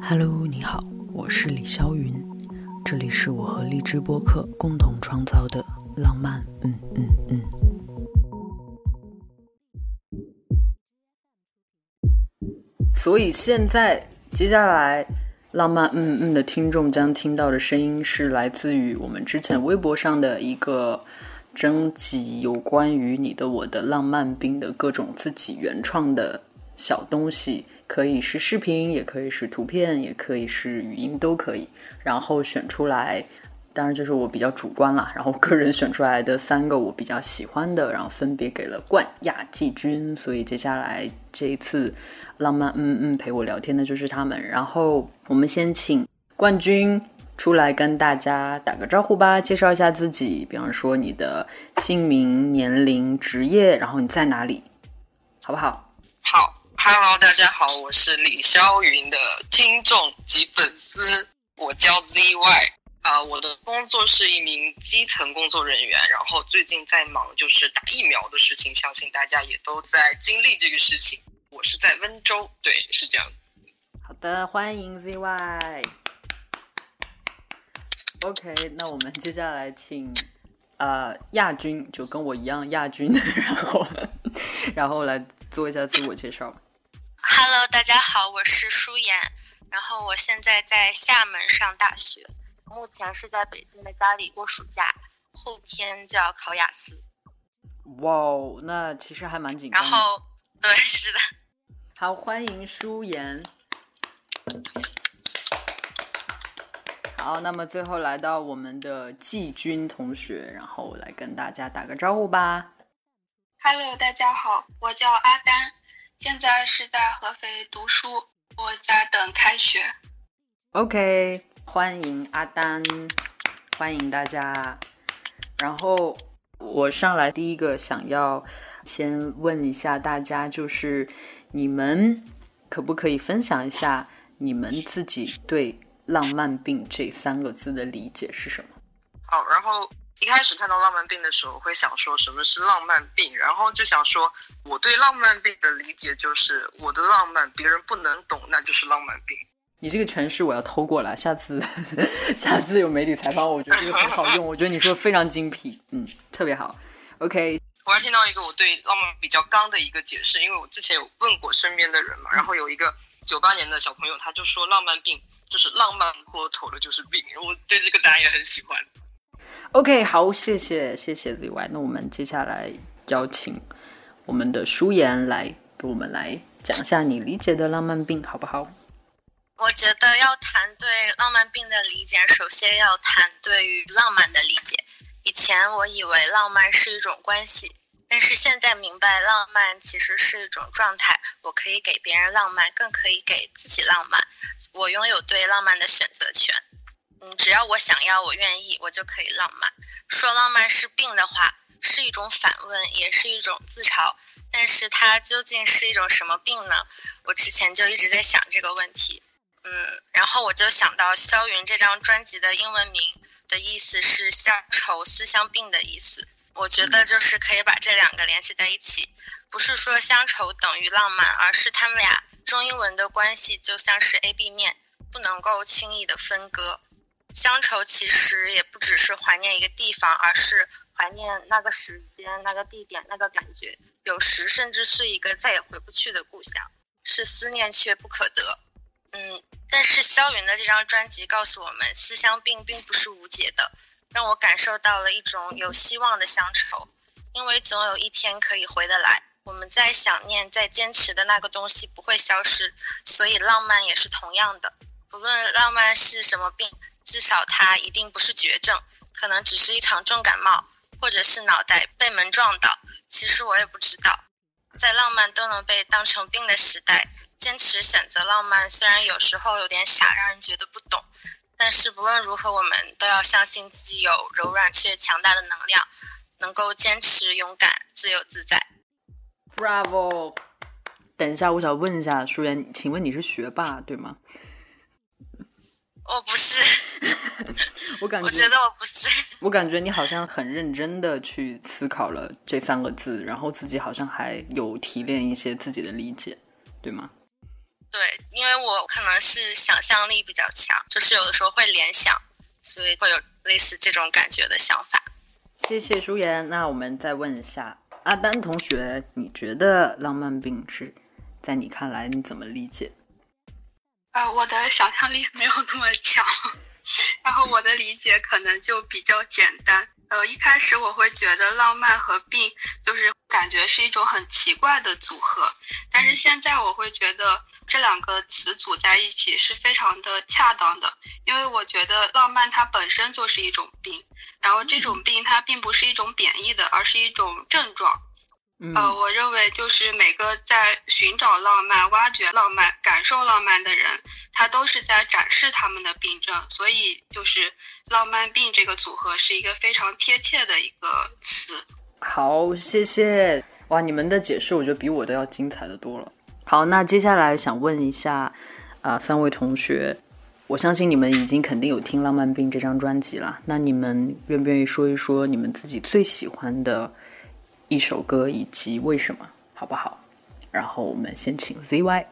Hello，你好，我是李霄云，这里是我和荔枝播客共同创造的浪漫，嗯嗯嗯。所以现在接下来浪漫嗯嗯的听众将听到的声音是来自于我们之前微博上的一个征集，有关于你的我的浪漫病的各种自己原创的小东西。可以是视频，也可以是图片，也可以是语音，都可以。然后选出来，当然就是我比较主观啦。然后个人选出来的三个我比较喜欢的，然后分别给了冠亚季军。所以接下来这一次浪漫嗯嗯陪我聊天的就是他们。然后我们先请冠军出来跟大家打个招呼吧，介绍一下自己，比方说你的姓名、年龄、职业，然后你在哪里，好不好？好。Hello，大家好，我是李霄云的听众及粉丝，我叫 ZY 啊，我的工作是一名基层工作人员，然后最近在忙就是打疫苗的事情，相信大家也都在经历这个事情。我是在温州，对，是这样。好的，欢迎 ZY。OK，那我们接下来请呃亚军，就跟我一样亚军，然后然后来做一下自我介绍。Hello，大家好，我是舒妍，然后我现在在厦门上大学，目前是在北京的家里过暑假，后天就要考雅思。哇哦，那其实还蛮紧张。然后，对，是的。好，欢迎舒妍。好，那么最后来到我们的季军同学，然后来跟大家打个招呼吧。Hello，大家好，我叫阿丹。现在是在合肥读书，我在等开学。OK，欢迎阿丹，欢迎大家。然后我上来第一个想要先问一下大家，就是你们可不可以分享一下你们自己对“浪漫病”这三个字的理解是什么？好，然后。一开始看到浪漫病的时候，会想说什么是浪漫病，然后就想说，我对浪漫病的理解就是我的浪漫别人不能懂，那就是浪漫病。你这个诠释我要偷过来，下次 下次有媒体采访我，我觉得这个很好用，我觉得你说的非常精辟，嗯，特别好。OK，我还听到一个我对浪漫比较刚的一个解释，因为我之前有问过身边的人嘛，然后有一个九八年的小朋友，他就说浪漫病就是浪漫过头了就是病，我对这个答案也很喜欢。OK，好，谢谢谢谢 ZY。那我们接下来邀请我们的舒言来给我们来讲一下你理解的浪漫病，好不好？我觉得要谈对浪漫病的理解，首先要谈对于浪漫的理解。以前我以为浪漫是一种关系，但是现在明白，浪漫其实是一种状态。我可以给别人浪漫，更可以给自己浪漫。我拥有对浪漫的选择权。嗯，只要我想要，我愿意，我就可以浪漫。说浪漫是病的话，是一种反问，也是一种自嘲。但是它究竟是一种什么病呢？我之前就一直在想这个问题。嗯，然后我就想到萧云这张专辑的英文名的意思是乡愁思乡病的意思。我觉得就是可以把这两个联系在一起，不是说乡愁等于浪漫，而是他们俩中英文的关系就像是 A B 面，不能够轻易的分割。乡愁其实也不只是怀念一个地方，而是怀念那个时间、那个地点、那个感觉。有时甚至是一个再也回不去的故乡，是思念却不可得。嗯，但是萧云的这张专辑告诉我们，思乡病并不是无解的，让我感受到了一种有希望的乡愁，因为总有一天可以回得来。我们在想念、在坚持的那个东西不会消失，所以浪漫也是同样的。不论浪漫是什么病。至少它一定不是绝症，可能只是一场重感冒，或者是脑袋被门撞到。其实我也不知道，在浪漫都能被当成病的时代，坚持选择浪漫，虽然有时候有点傻，让人觉得不懂，但是不论如何，我们都要相信自己有柔软却强大的能量，能够坚持、勇敢、自由自在。Bravo！等一下，我想问一下舒言，请问你是学霸对吗？我不是 我感觉我觉得我不是，我感觉你好像很认真的去思考了这三个字，然后自己好像还有提炼一些自己的理解，对吗？对，因为我可能是想象力比较强，就是有的时候会联想，所以会有类似这种感觉的想法。谢谢舒言。那我们再问一下阿丹同学，你觉得浪漫病是在你看来你怎么理解？呃，我的想象力没有那么强，然后我的理解可能就比较简单。呃，一开始我会觉得浪漫和病就是感觉是一种很奇怪的组合，但是现在我会觉得这两个词组在一起是非常的恰当的，因为我觉得浪漫它本身就是一种病，然后这种病它并不是一种贬义的，而是一种症状。呃，我认为就是每个在寻找浪漫、挖掘浪漫、感受浪漫的人，他都是在展示他们的病症，所以就是“浪漫病”这个组合是一个非常贴切的一个词。好，谢谢哇！你们的解释我觉得比我的要精彩的多了。好，那接下来想问一下啊，三位同学，我相信你们已经肯定有听《浪漫病》这张专辑了，那你们愿不愿意说一说你们自己最喜欢的？一首歌以及为什么，好不好？然后我们先请 ZY。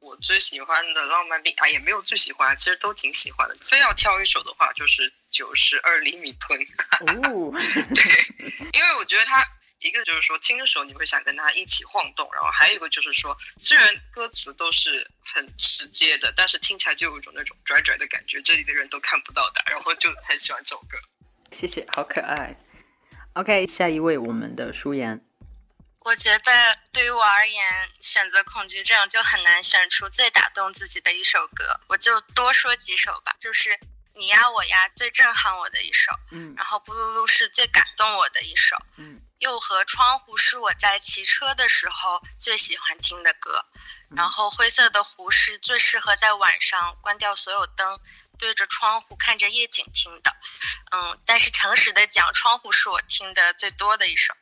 我最喜欢的浪漫病啊，也没有最喜欢，其实都挺喜欢的。非要挑一首的话，就是九十二厘米吞。哦，对，因为我觉得它一个就是说听的时候你会想跟他一起晃动，然后还有一个就是说，虽然歌词都是很直接的，但是听起来就有一种那种拽拽的感觉，这里的人都看不到的，然后就很喜欢这首歌。谢谢，好可爱。OK，下一位我们的舒言。我觉得对于我而言，选择恐惧症就很难选出最打动自己的一首歌，我就多说几首吧。就是你呀我呀最震撼我的一首，嗯，然后布鲁鲁是最感动我的一首，嗯，又和窗户是我在骑车的时候最喜欢听的歌，然后灰色的湖是最适合在晚上关掉所有灯。对着窗户看着夜景听的，嗯，但是诚实的讲，窗户是我听的最多的一首。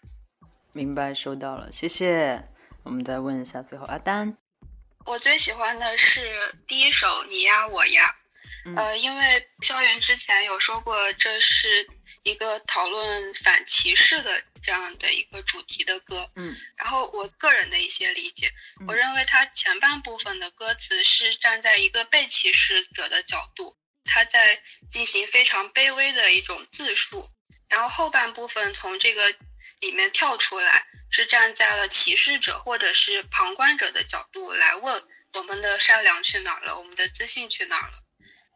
明白，收到了，谢谢。我们再问一下，最后阿丹，我最喜欢的是第一首《你呀我呀》，呃，因为肖云之前有说过，这是一个讨论反歧视的这样的一个主题的歌，嗯，然后我个人的一些理解，我认为它前半部分的歌词是站在一个被歧视者的角度。他在进行非常卑微的一种自述，然后后半部分从这个里面跳出来，是站在了歧视者或者是旁观者的角度来问我们的善良去哪儿了，我们的自信去哪儿了。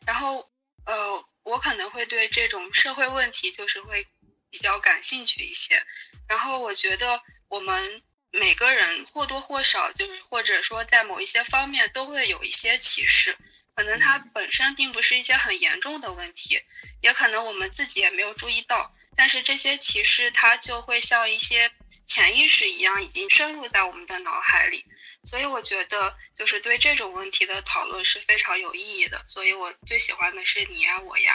然后，呃，我可能会对这种社会问题就是会比较感兴趣一些。然后我觉得我们每个人或多或少就是或者说在某一些方面都会有一些歧视。可能它本身并不是一些很严重的问题，也可能我们自己也没有注意到。但是这些歧视，它就会像一些潜意识一样，已经深入在我们的脑海里。所以我觉得，就是对这种问题的讨论是非常有意义的。所以我最喜欢的是你呀，我呀。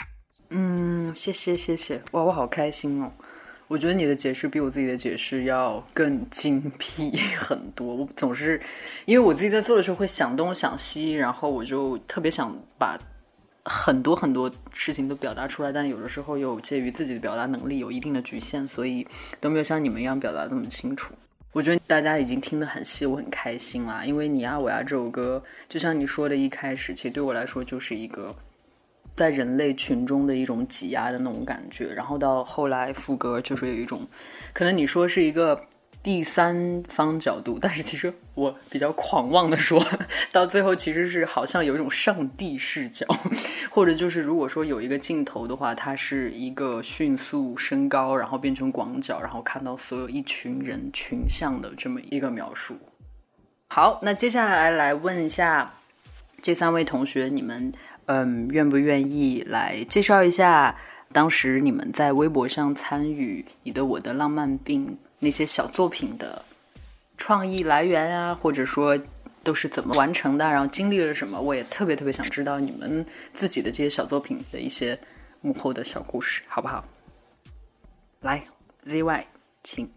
嗯，谢谢谢谢，哇，我好开心哦。我觉得你的解释比我自己的解释要更精辟 很多。我总是因为我自己在做的时候会想东想西，然后我就特别想把很多很多事情都表达出来，但有的时候又介于自己的表达能力有一定的局限，所以都没有像你们一样表达这么清楚。我觉得大家已经听得很细，我很开心啦。因为你呀我呀这首歌，就像你说的，一开始其实对我来说就是一个。在人类群中的一种挤压的那种感觉，然后到后来副歌就是有一种，可能你说是一个第三方角度，但是其实我比较狂妄的说，到最后其实是好像有一种上帝视角，或者就是如果说有一个镜头的话，它是一个迅速升高，然后变成广角，然后看到所有一群人群像的这么一个描述。好，那接下来来问一下这三位同学，你们。嗯，愿不愿意来介绍一下当时你们在微博上参与《你的我的浪漫病》那些小作品的创意来源啊，或者说都是怎么完成的，然后经历了什么？我也特别特别想知道你们自己的这些小作品的一些幕后的小故事，好不好？来，ZY，请。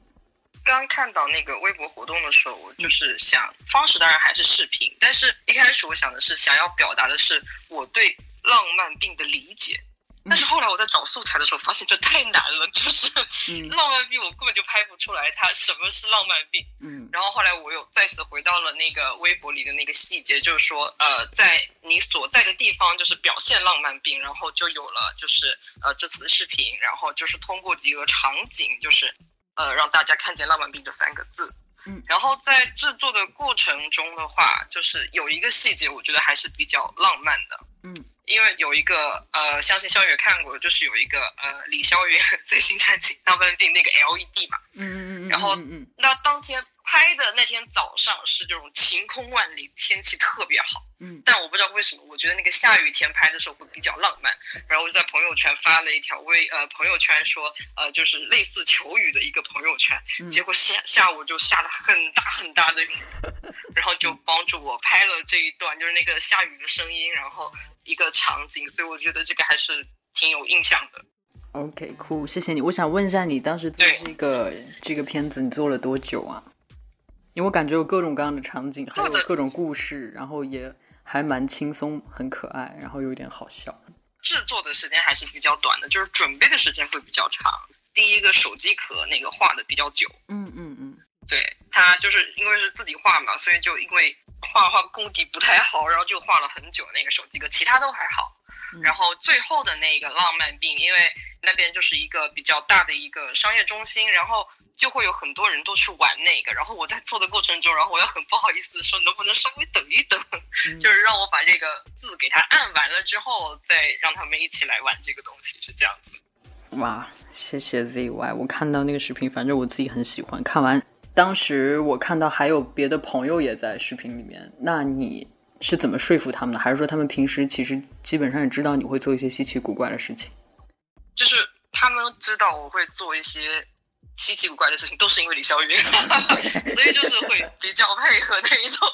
刚看到那个微博活动的时候，我就是想方式当然还是视频，但是一开始我想的是想要表达的是我对浪漫病的理解，但是后来我在找素材的时候，发现这太难了，就是嗯浪漫病我根本就拍不出来它什么是浪漫病。嗯然后后来我又再次回到了那个微博里的那个细节，就是说，呃，在你所在的地方就是表现浪漫病，然后就有了就是呃这次的视频，然后就是通过几个场景，就是呃让大家看见浪漫病这三个字。嗯，然后在制作的过程中的话，就是有一个细节，我觉得还是比较浪漫的。嗯，因为有一个呃，相信肖远看过，就是有一个呃李肖云 最新专辑浪漫病那个 LED 嘛，嗯嗯嗯，然后嗯嗯那当天拍的那天早上是这种晴空万里，天气特别好。嗯但我不知道为什么，我觉得那个下雨天拍的时候会比较浪漫。然后我就在朋友圈发了一条微呃朋友圈说，呃就是类似求雨的一个朋友圈。嗯结果下下午就下了很大很大的雨，然后就帮助我拍了这一段，就是那个下雨的声音，然后一个场景。所以我觉得这个还是挺有印象的。OK，酷，谢谢你。我想问一下，你当时做对这个这个片子，你做了多久啊？因为我感觉有各种各样的场景，还有各种故事，然后也还蛮轻松，很可爱，然后有点好笑。制作的时间还是比较短的，就是准备的时间会比较长。第一个手机壳那个画的比较久，嗯嗯嗯对他就是因为是自己画嘛，所以就因为画画功底不太好，然后就画了很久那个手机壳，其他都还好。嗯然后最后的那个浪漫病，因为那边就是一个比较大的一个商业中心，然后就会有很多人都去玩那个。然后我在做的过程中，然后我又很不好意思地说，能不能稍微等一等，嗯，就是让我把这个字给它按完了之后，再让他们一起来玩这个东西，是这样子。哇，谢谢 ZY，我看到那个视频，反正我自己很喜欢。看完，当时我看到还有别的朋友也在视频里面，那你是怎么说服他们的？还是说他们平时其实基本上也知道你会做一些稀奇古怪的事情？就是他们知道我会做一些稀奇古怪的事情，都是因为李霄云，所以就是会比较配合那一种。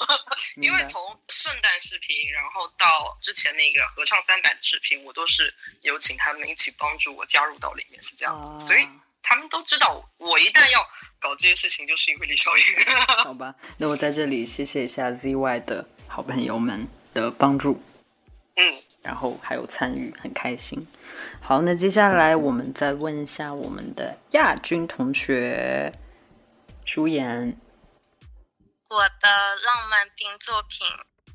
因为从圣诞视频，然后到之前那个合唱三百的视频，我都是有请他们一起帮助我加入到里面，是这样啊。所以他们都知道，我一旦要搞这些事情，就是因为李霄云。好吧，那我在这里谢谢一下 ZY 的好朋友们的帮助，嗯，然后还有参与，很开心。好，那接下来我们再问一下我们的亚军同学舒言。我的浪漫冰作品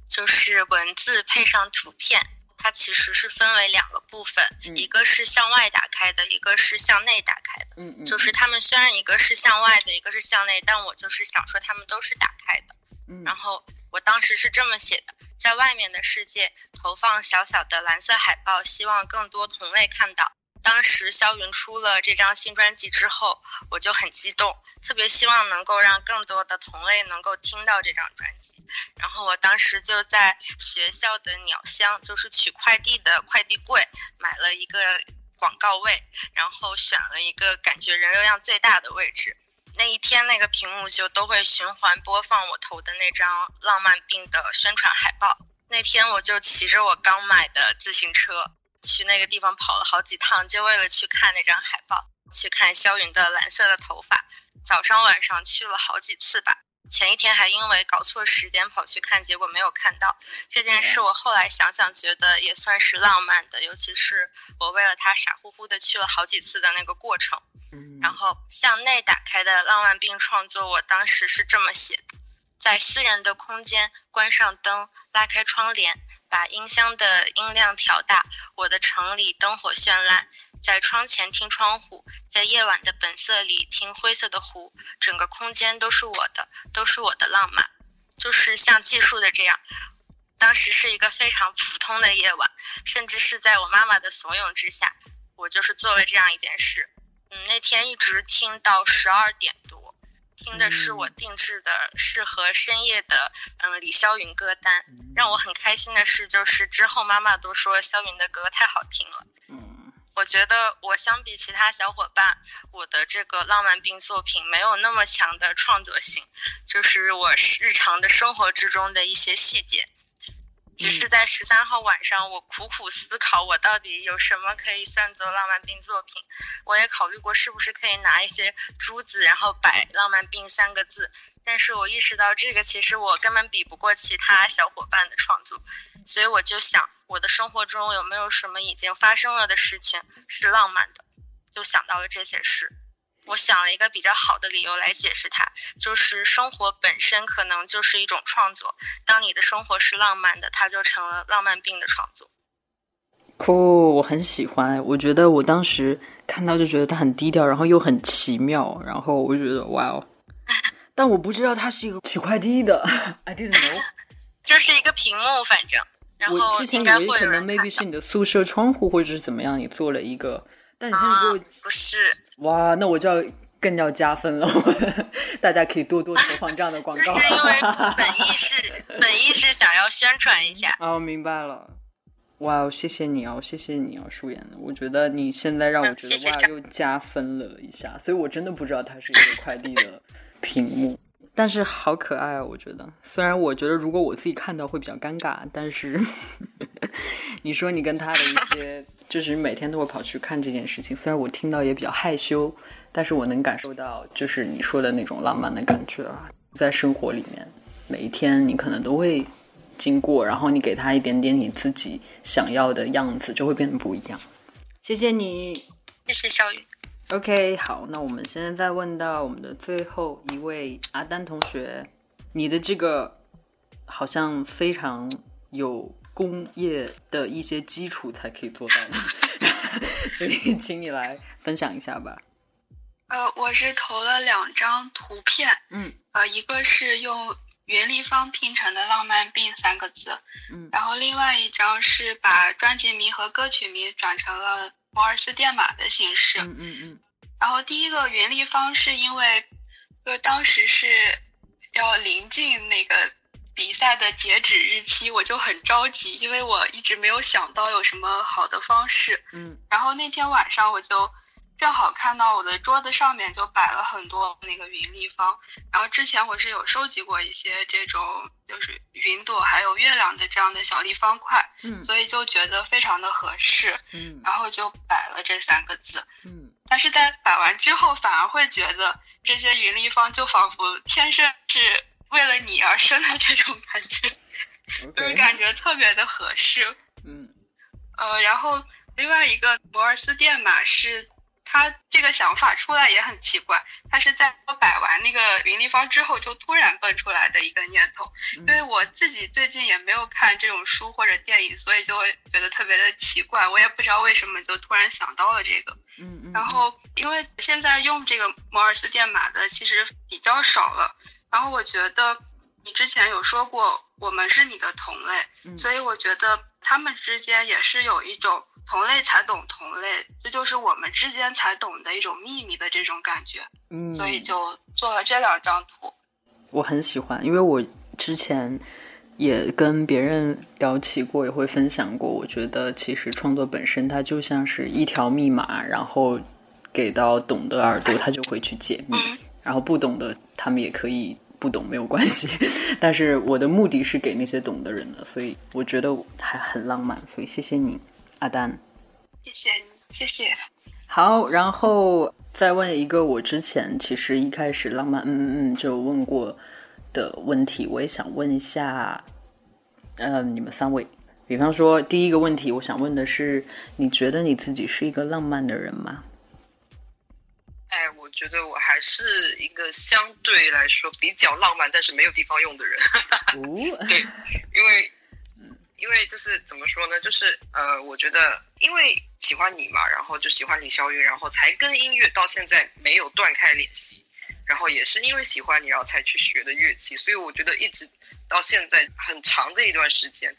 就是文字配上图片，它其实是分为两个部分，嗯一个是向外打开的，一个是向内打开的。嗯嗯，就是他们虽然一个是向外的，一个是向内，但我就是想说他们都是打开的。嗯然后我当时是这么写的：在外面的世界投放小小的蓝色海报，希望更多同类看到。当时肖云出了这张新专辑之后，我就很激动，特别希望能够让更多的同类能够听到这张专辑。然后我当时就在学校的鸟箱，就是取快递的快递柜，买了一个广告位，然后选了一个感觉人流量最大的位置。那一天，那个屏幕就都会循环播放我投的那张《浪漫病》的宣传海报。那天我就骑着我刚买的自行车去那个地方跑了好几趟，就为了去看那张海报，去看肖云的蓝色的头发。早上晚上去了好几次吧。前一天还因为搞错时间跑去看，结果没有看到这件事。我后来想想，觉得也算是浪漫的，尤其是我为了他傻乎乎的去了好几次的那个过程。然后向内打开的浪漫病创作，我当时是这么写的：在私人的空间关上灯，拉开窗帘，把音箱的音量调大。我的城里灯火绚烂，在窗前听窗户，在夜晚的本色里听灰色的湖，整个空间都是我的，都是我的浪漫，就是像记述的这样。当时是一个非常普通的夜晚，甚至是在我妈妈的怂恿之下，我就是做了这样一件事。嗯，那天一直听到十二点多，听的是我定制的适合深夜的嗯李霄云歌单。让我很开心的是，就是之后妈妈都说霄云的歌太好听了。嗯我觉得我相比其他小伙伴，我的这个浪漫病作品没有那么强的创作性，就是我日常的生活之中的一些细节。只是在十三号晚上，我苦苦思考，我到底有什么可以算作浪漫病作品。我也考虑过是不是可以拿一些珠子，然后摆“浪漫病”三个字。但是我意识到，这个其实我根本比不过其他小伙伴的创作，所以我就想，我的生活中有没有什么已经发生了的事情是浪漫的？就想到了这些事。我想了一个比较好的理由来解释它，就是生活本身可能就是一种创作。当你的生活是浪漫的，它就成了浪漫病的创作。酷，我很喜欢。我觉得我当时看到就觉得它很低调，然后又很奇妙，然后我就觉得哇哦。但我不知道它是一个取快递的，I didn't know。就是一个屏幕，反正。我之前以为可能 maybe 是你的宿舍窗户或者是怎么样，你做了一个。但你现在给我不是哇，那我就要更要加分了。大家可以多多投放这样的广告。就是因为本意是本意是想要宣传一下。哦，明白了。哇，谢谢你哦，谢谢你哦，舒言。我觉得你现在让我觉得哇，又加分了一下。所以我真的不知道它是一个快递的屏幕。但是好可爱啊！我觉得，虽然我觉得如果我自己看到会比较尴尬，但是 你说你跟他的一些，就是每天都会跑去看这件事情，虽然我听到也比较害羞，但是我能感受到，就是你说的那种浪漫的感觉啊，在生活里面，每一天你可能都会经过，然后你给他一点点你自己想要的样子，就会变得不一样。谢谢你，谢谢小雨。OK，好，那我们现在再问到我们的最后一位阿丹同学，你的这个好像非常有工业的一些基础才可以做到的，所以请你来分享一下吧。呃，我是投了两张图片，嗯，呃，一个是用云立方拼成的“浪漫病”三个字，嗯，然后另外一张是把专辑名和歌曲名转成了。摩尔斯电码的形式，嗯嗯嗯，然后第一个云立方是因为，就当时是要临近那个比赛的截止日期，我就很着急，因为我一直没有想到有什么好的方式，嗯，然后那天晚上我就。正好看到我的桌子上面就摆了很多那个云立方，然后之前我是有收集过一些这种就是云朵还有月亮的这样的小立方块，嗯，所以就觉得非常的合适，嗯，然后就摆了这三个字，嗯，但是在摆完之后反而会觉得这些云立方就仿佛天生是为了你而生的这种感觉，就是感觉特别的合适，嗯，呃，然后另外一个摩尔斯电码是。他这个想法出来也很奇怪，他是在我摆完那个云立方之后就突然蹦出来的一个念头。因为我自己最近也没有看这种书或者电影，所以就会觉得特别的奇怪。我也不知道为什么就突然想到了这个。嗯嗯。然后因为现在用这个摩尔斯电码的其实比较少了，然后我觉得你之前有说过我们是你的同类，所以我觉得他们之间也是有一种。同类才懂同类，这就是我们之间才懂的一种秘密的这种感觉。嗯，所以就做了这两张图。我很喜欢，因为我之前也跟别人聊起过，也会分享过。我觉得其实创作本身它就像是一条密码，然后给到懂的耳朵，他就会去解密；然后不懂的，他们也可以不懂，没有关系。但是我的目的是给那些懂的人的，所以我觉得还很浪漫。所以谢谢你。阿丹，谢谢你，谢谢。好，然后再问一个我之前其实一开始浪漫嗯嗯嗯就问过的问题，我也想问一下，呃，你们三位，比方说第一个问题，我想问的是，你觉得你自己是一个浪漫的人吗？哎，我觉得我还是一个相对来说比较浪漫，但是没有地方用的人。哦，对，因为。因为就是怎么说呢，就是呃，我觉得因为喜欢你嘛，然后就喜欢李霄云，然后才跟音乐到现在没有断开联系，然后也是因为喜欢你，然后才去学的乐器，所以我觉得一直到现在很长的一段时间，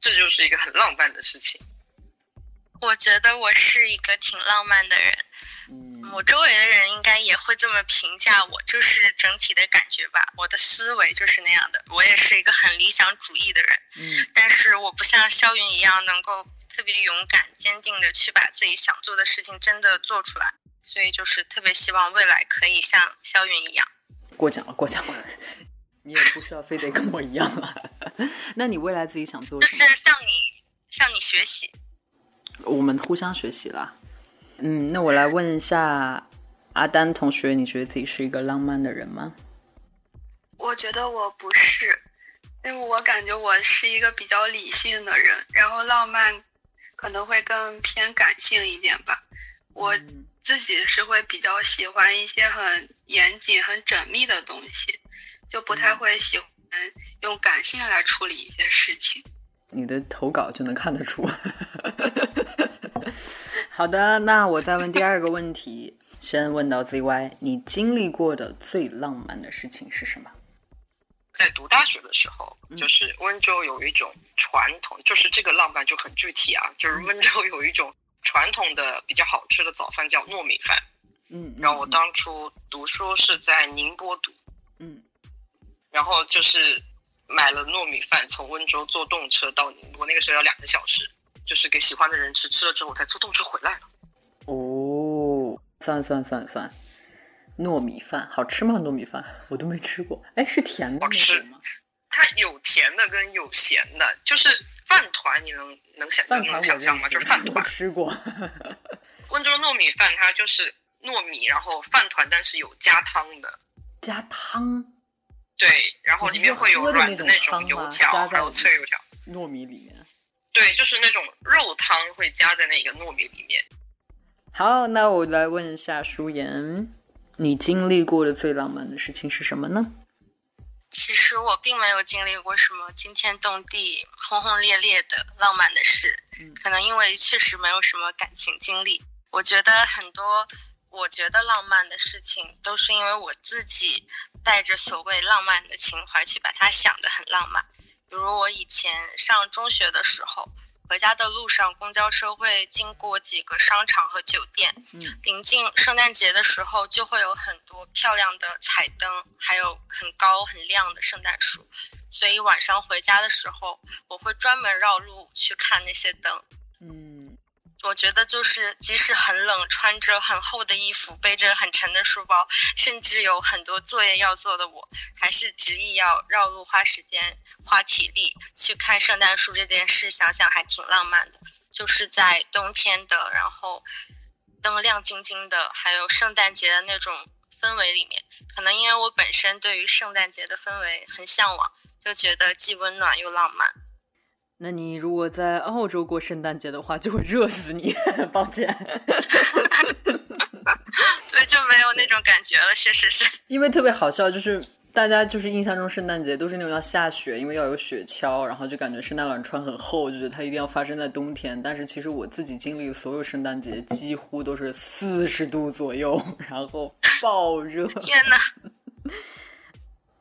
这就是一个很浪漫的事情。我觉得我是一个挺浪漫的人。我周围的人应该也会这么评价我，就是整体的感觉吧。我的思维就是那样的，我也是一个很理想主义的人。嗯，但是我不像肖云一样能够特别勇敢、坚定的去把自己想做的事情真的做出来。所以就是特别希望未来可以像肖云一样。过奖了，过奖了。你也不需要非得跟我一样了。那你未来自己想做？就是向你向你学习。我们互相学习了。嗯，那我来问一下阿丹同学，你觉得自己是一个浪漫的人吗？我觉得我不是，因为我感觉我是一个比较理性的人，然后浪漫可能会更偏感性一点吧。我自己是会比较喜欢一些很严谨、很缜密的东西，就不太会喜欢用感性来处理一些事情。你的投稿就能看得出。好的，那我再问第二个问题，先问到 ZY，你经历过的最浪漫的事情是什么？在读大学的时候，就是温州有一种传统，就是这个浪漫就很具体啊，就是温州有一种传统的比较好吃的早饭叫糯米饭。嗯，然后我当初读书是在宁波读，嗯，然后就是买了糯米饭，从温州坐动车到宁波，那个时候要两个小时，就是给喜欢的人吃，吃了之后我才坐动车回来了。哦，算算算算，糯米饭好吃吗？糯米饭我都没吃过，哎，是甜的好吃吗？它有甜的跟有咸的，就是饭团，你能能想能想象吗？就是饭团。吃过。温州的糯米饭它就是糯米，然后饭团，但是有加汤的。加汤，对，然后里面会有软的那种油条，还有脆油条。糯米里面。对，就是那种肉汤会加在那个糯米里面。好，那我来问一下舒言，你经历过的最浪漫的事情是什么呢？其实我并没有经历过什么惊天动地、轰轰烈烈的浪漫的事，嗯可能因为确实没有什么感情经历。我觉得很多我觉得浪漫的事情，都是因为我自己带着所谓浪漫的情怀去把它想得很浪漫。比如我以前上中学的时候，回家的路上，公交车会经过几个商场和酒店。嗯临近圣诞节的时候，就会有很多漂亮的彩灯，还有很高很亮的圣诞树。所以晚上回家的时候，我会专门绕路去看那些灯。我觉得就是，即使很冷，穿着很厚的衣服，背着很沉的书包，甚至有很多作业要做的我，还是执意要绕路、花时间、花体力去看圣诞树这件事，想想还挺浪漫的。就是在冬天的，然后灯亮晶晶的，还有圣诞节的那种氛围里面，可能因为我本身对于圣诞节的氛围很向往，就觉得既温暖又浪漫。那你如果在澳洲过圣诞节的话，就会热死你。抱歉，对，就没有那种感觉了，确实是。因为特别好笑，就是大家就是印象中圣诞节都是那种要下雪，因为要有雪橇，然后就感觉圣诞老人穿很厚，就觉得它一定要发生在冬天。但是其实我自己经历的所有圣诞节，几乎都是四十度左右，然后爆热。天呐！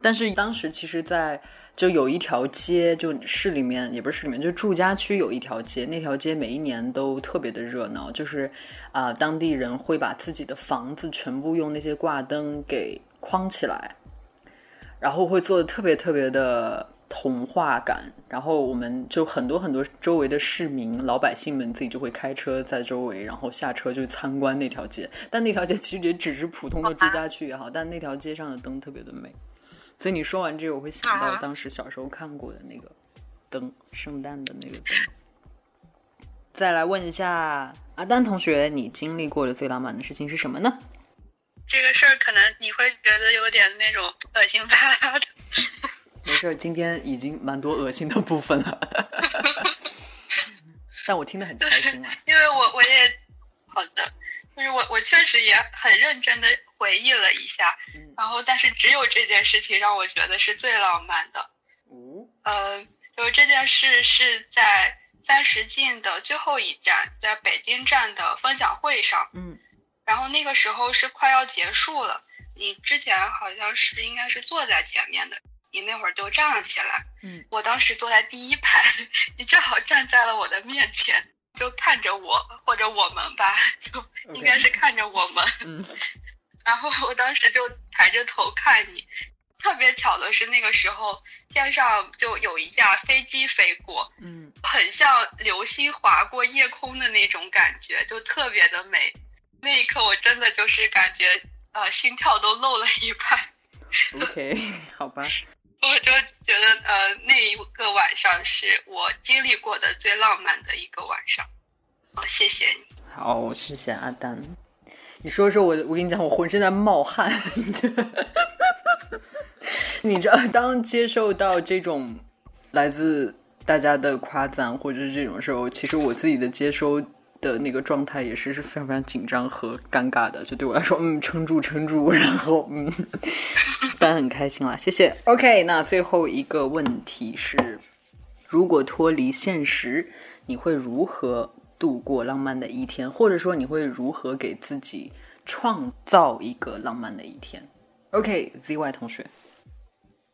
但是当时其实，在就有一条街，就市里面也不是市里面，就住家区有一条街，那条街每一年都特别的热闹，就是啊、当地人会把自己的房子全部用那些挂灯给框起来，然后会做的特别特别的童话感，然后我们就很多很多周围的市民老百姓们自己就会开车在周围，然后下车就参观那条街，但那条街其实也只是普通的住家区也好，但那条街上的灯特别的美。所以你说完这个，我会想到啊当时小时候看过的那个灯，圣诞的那个灯。再来问一下阿丹同学，你经历过的最浪漫的事情是什么呢？这个事儿可能你会觉得有点那种恶心巴拉的，没事儿，今天已经蛮多恶心的部分了，但我听得很开心啊。因为我我也好的，就是我我确实也很认真的回忆了一下，嗯然后但是只有这件事情让我觉得是最浪漫的。嗯，呃，就是这件事是在三十进的最后一站，在北京站的分享会上，嗯然后那个时候是快要结束了，你之前好像是应该是坐在前面的，你那会儿就站了起来。嗯，我当时坐在第一排，你正好站在了我的面前，就看着我或者我们吧，就应该是看着我们。嗯 然后我当时就抬着头看你。特别巧的是，那个时候天上就有一架飞机飞过，嗯，很像流星划过夜空的那种感觉，就特别的美。那一刻，我真的就是感觉，呃，心跳都漏了一拍。OK，好吧。我就觉得，呃，那一个晚上是我经历过的最浪漫的一个晚上。好，谢谢你。好，谢谢阿丹。你说说我，我跟你讲，我浑身在冒汗。你知道，当接受到这种来自大家的夸赞或者是这种时候，其实我自己的接收的那个状态也是是非常非常紧张和尴尬的。就对我来说，嗯，撑住，撑住，然后嗯，但很开心啦，谢谢。OK，那最后一个问题是，如果脱离现实，你会如何度过浪漫的一天？或者说，你会如何给自己创造一个浪漫的一天？OK，ZY 同学。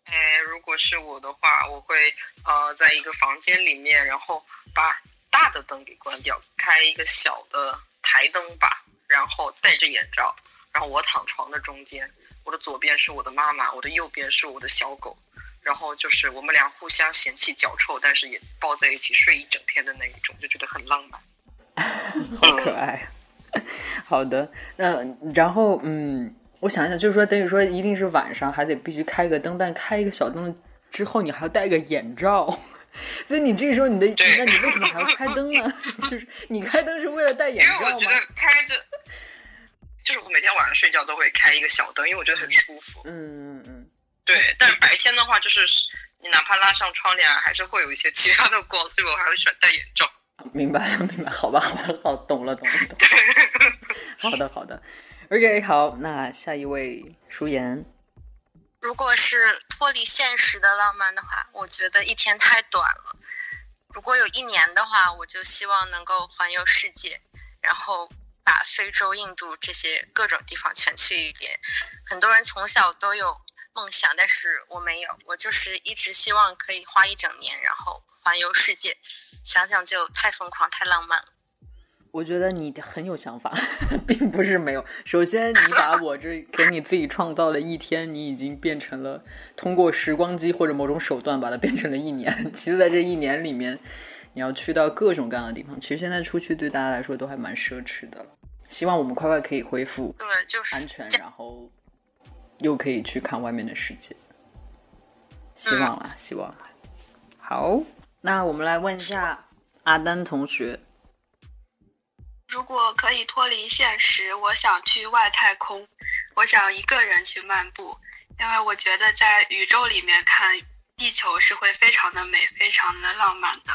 哎，如果是我的话，我会呃，在一个房间里面，然后把大的灯给关掉，开一个小的台灯吧，然后戴着眼罩，然后我躺床的中间，我的左边是我的妈妈，我的右边是我的小狗，然后就是我们俩互相嫌弃脚臭，但是也抱在一起睡一整天的那一种，就觉得很浪漫，好可爱。好的，那然后嗯。我想一想，就是说，等于说，一定是晚上还得必须开个灯，但开一个小灯之后，你还要戴个眼罩，所以你这时候你的，那你为什么还要开灯呢？就是你开灯是为了戴眼罩吗？因为我觉得开着，就是我每天晚上睡觉都会开一个小灯，因为我觉得很舒服。嗯嗯嗯。对，但是白天的话，就是你哪怕拉上窗帘，还是会有一些其他的光，所以我还会喜欢戴眼罩。明白了，明白，好吧，好吧，好，懂了，懂了，懂。好的，好的。OK，好，那下一位舒言。如果是脱离现实的浪漫的话，我觉得一天太短了。如果有一年的话，我就希望能够环游世界，然后把非洲、印度这些各种地方全去一遍。很多人从小都有梦想，但是我没有，我就是一直希望可以花一整年，然后环游世界。想想就太疯狂、太浪漫了。我觉得你很有想法，并不是没有。首先，你把我这给你自己创造了一天，你已经变成了通过时光机或者某种手段把它变成了一年。其实，在这一年里面，你要去到各种各样的地方。其实现在出去对大家来说都还蛮奢侈的了。希望我们快快可以恢复，对，就是安全，然后又可以去看外面的世界。希望了，希望了。好，那我们来问一下阿丹同学。如果可以脱离现实，我想去外太空，我想一个人去漫步，因为我觉得在宇宙里面看地球是会非常的美，非常的浪漫的。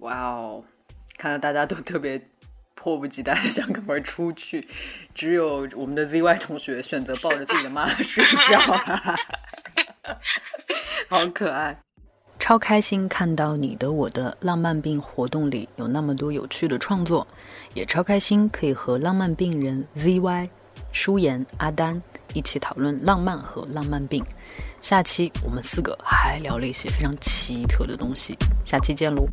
哇哦，看到大家都特别迫不及待的想赶快出去，只有我们的 ZY 同学选择抱着自己的妈妈睡觉，好可爱。超开心看到你的我的浪漫病活动里有那么多有趣的创作，也超开心可以和浪漫病人 ZY、舒言、阿丹一起讨论浪漫和浪漫病。下期我们四个还聊了一些非常奇特的东西，下期见喽。